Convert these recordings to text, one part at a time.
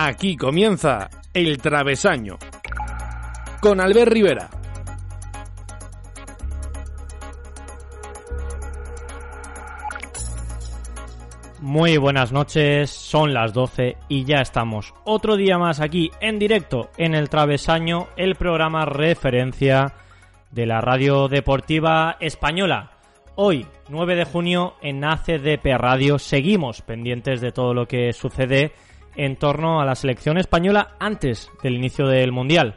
Aquí comienza El Travesaño con Albert Rivera. Muy buenas noches, son las 12 y ya estamos otro día más aquí en directo en El Travesaño, el programa referencia de la radio deportiva española. Hoy, 9 de junio, en ACDP Radio, seguimos pendientes de todo lo que sucede en torno a la selección española antes del inicio del Mundial.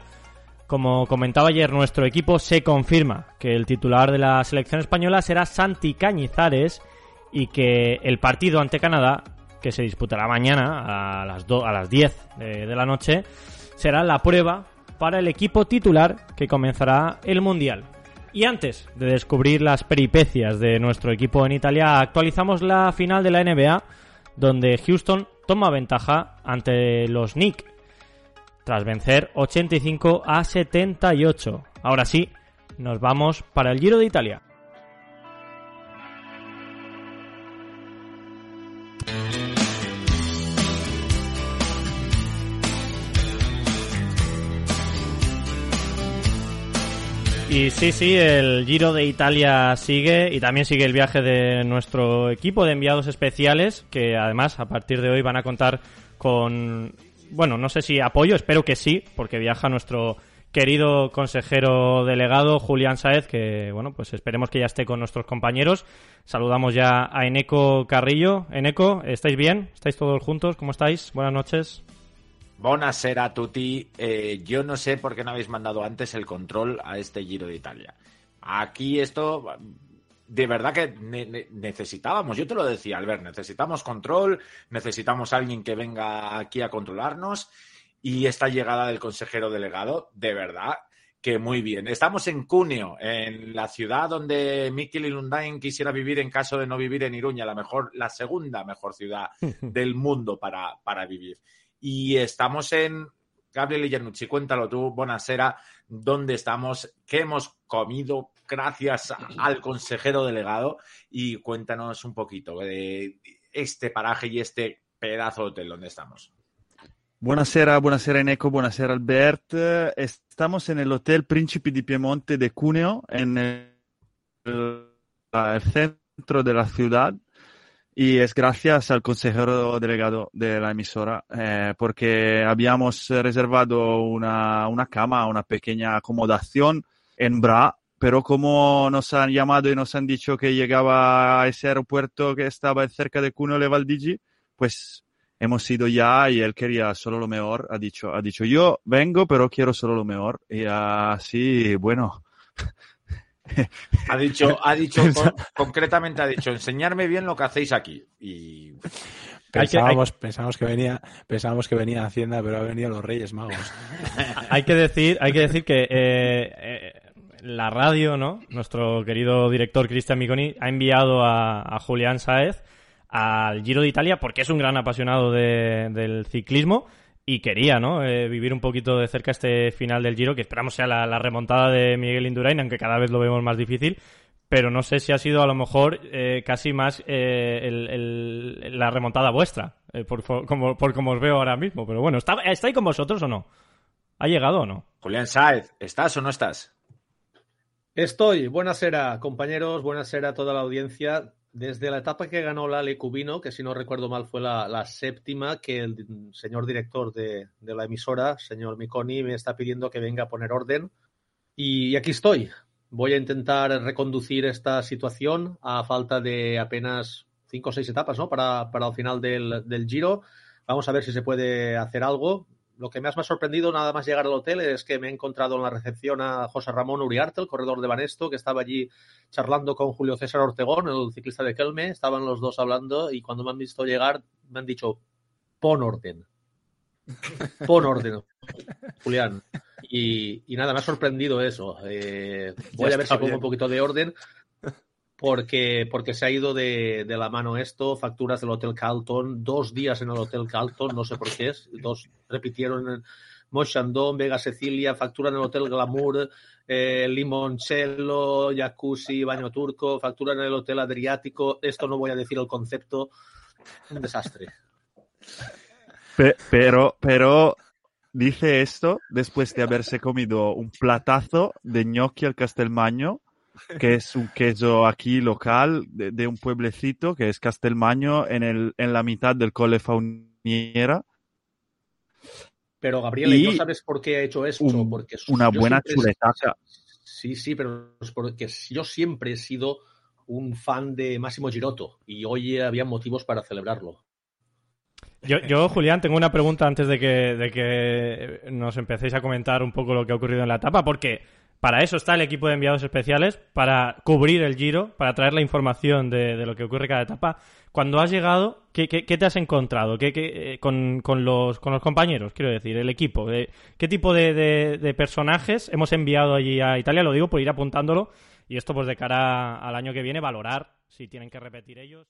Como comentaba ayer, nuestro equipo se confirma que el titular de la selección española será Santi Cañizares y que el partido ante Canadá, que se disputará mañana a las, a las 10 de, de la noche, será la prueba para el equipo titular que comenzará el Mundial. Y antes de descubrir las peripecias de nuestro equipo en Italia, actualizamos la final de la NBA, donde Houston toma ventaja ante los Knicks tras vencer 85 a 78. Ahora sí, nos vamos para el Giro de Italia. Y sí, sí, el Giro de Italia sigue y también sigue el viaje de nuestro equipo de enviados especiales, que además a partir de hoy van a contar con, bueno, no sé si apoyo, espero que sí, porque viaja nuestro querido consejero delegado Julián Saez, que bueno, pues esperemos que ya esté con nuestros compañeros. Saludamos ya a Eneco Carrillo. Eneco, ¿estáis bien? ¿Estáis todos juntos? ¿Cómo estáis? Buenas noches. Buonasera a tutti. Eh, yo no sé por qué no habéis mandado antes el control a este Giro de Italia. Aquí esto, de verdad que ne ne necesitábamos, yo te lo decía, Albert, necesitamos control, necesitamos alguien que venga aquí a controlarnos y esta llegada del consejero delegado, de verdad que muy bien. Estamos en Cuneo, en la ciudad donde Mikel Lundain quisiera vivir en caso de no vivir en Iruña, la mejor, la segunda mejor ciudad del mundo para, para vivir. Y estamos en Gabriel Iannucci, cuéntalo tú, Bonasera, dónde estamos, qué hemos comido gracias al consejero delegado y cuéntanos un poquito de este paraje y este pedazo de hotel donde estamos. Buonasera, buonasera Eneco, buonasera Albert. Estamos en el Hotel Príncipe di Piemonte de Cuneo, en el, el centro de la ciudad. Y es gracias al consejero delegado de la emisora, eh, porque habíamos reservado una, una, cama, una pequeña acomodación en Bra, pero como nos han llamado y nos han dicho que llegaba a ese aeropuerto que estaba cerca de Cuneo Le Valdigi, pues hemos ido ya y él quería solo lo mejor. Ha dicho, ha dicho yo vengo, pero quiero solo lo mejor. Y así, bueno. Ha dicho, ha dicho con, concretamente ha dicho, enseñarme bien lo que hacéis aquí. Y pensábamos, hay que, hay... pensábamos que venía, pensábamos que venía Hacienda, pero ha venido los Reyes Magos. hay que decir, hay que decir que eh, eh, la radio, ¿no? Nuestro querido director Cristian Miconi ha enviado a, a, Julián Saez al Giro de Italia porque es un gran apasionado de, del ciclismo y quería ¿no? Eh, vivir un poquito de cerca este final del Giro, que esperamos sea la, la remontada de Miguel Indurain, aunque cada vez lo vemos más difícil, pero no sé si ha sido a lo mejor eh, casi más eh, el, el, la remontada vuestra, eh, por, por, como, por como os veo ahora mismo. Pero bueno, ¿está, ¿está ahí con vosotros o no? ¿Ha llegado o no? Julián Saez, ¿estás o no estás? Estoy. Buenasera, compañeros. Buenasera a toda la audiencia desde la etapa que ganó Lale Cubino, que si no recuerdo mal fue la, séptima, que el señor director de, la emisora, señor Miconi, me está pidiendo que venga a poner orden. Y, aquí estoy. Voy a intentar reconducir esta situación a falta de apenas cinco o seis etapas ¿no? para, para el final del Giro. Vamos a ver si se puede hacer algo lo que más me ha sorprendido nada más llegar al hotel es que me he encontrado en la recepción a José Ramón Uriarte, el corredor de Banesto, que estaba allí charlando con Julio César Ortegón, el ciclista de Kelme. Estaban los dos hablando y cuando me han visto llegar me han dicho, pon orden. Pon orden, Julián. Y, y, nada, me ha sorprendido eso. Eh, voy a ver si pongo un poquito de orden porque, porque se ha ido de, de, la mano esto, facturas del Hotel Carlton, dos días en el Hotel Carlton, no sé por qué es, dos repitieron Mochandon, Vega Cecilia, factura en el Hotel Glamour, eh, limoncello, jacuzzi, baño turco, factura en el Hotel Adriático, esto no voy a decir el concepto, un desastre. pero, pero dice esto después de haberse comido un platazo de gnocchi al castelmaño, que es un queso aquí local de, un pueblecito que es Castelmaño en, el, en la mitad del Colle Fauniera. Pero Gabriel, ¿no sabes por qué ha hecho esto? porque una buena chuletaca. Sí, sí, pero es porque yo siempre he sido un fan de Máximo Girotto y hoy había motivos para celebrarlo. Yo, Julián, tengo una pregunta antes de que, de que nos empecéis a comentar un poco lo que ha ocurrido en la etapa, porque para eso está el equipo de enviados especiales, para cubrir el giro, para traer la información de, lo que ocurre cada etapa. Cuando has llegado, ¿qué, te has encontrado ¿Qué, eh, con, los, compañeros, quiero decir, el equipo? Eh, ¿Qué tipo de, de personajes hemos enviado allí a Italia? Lo digo por ir apuntándolo y esto pues de cara al año que viene valorar si tienen que repetir ellos.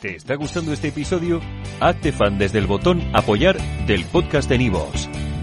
¿Te está gustando este episodio? Hazte fan desde el botón apoyar del podcast de Nivos.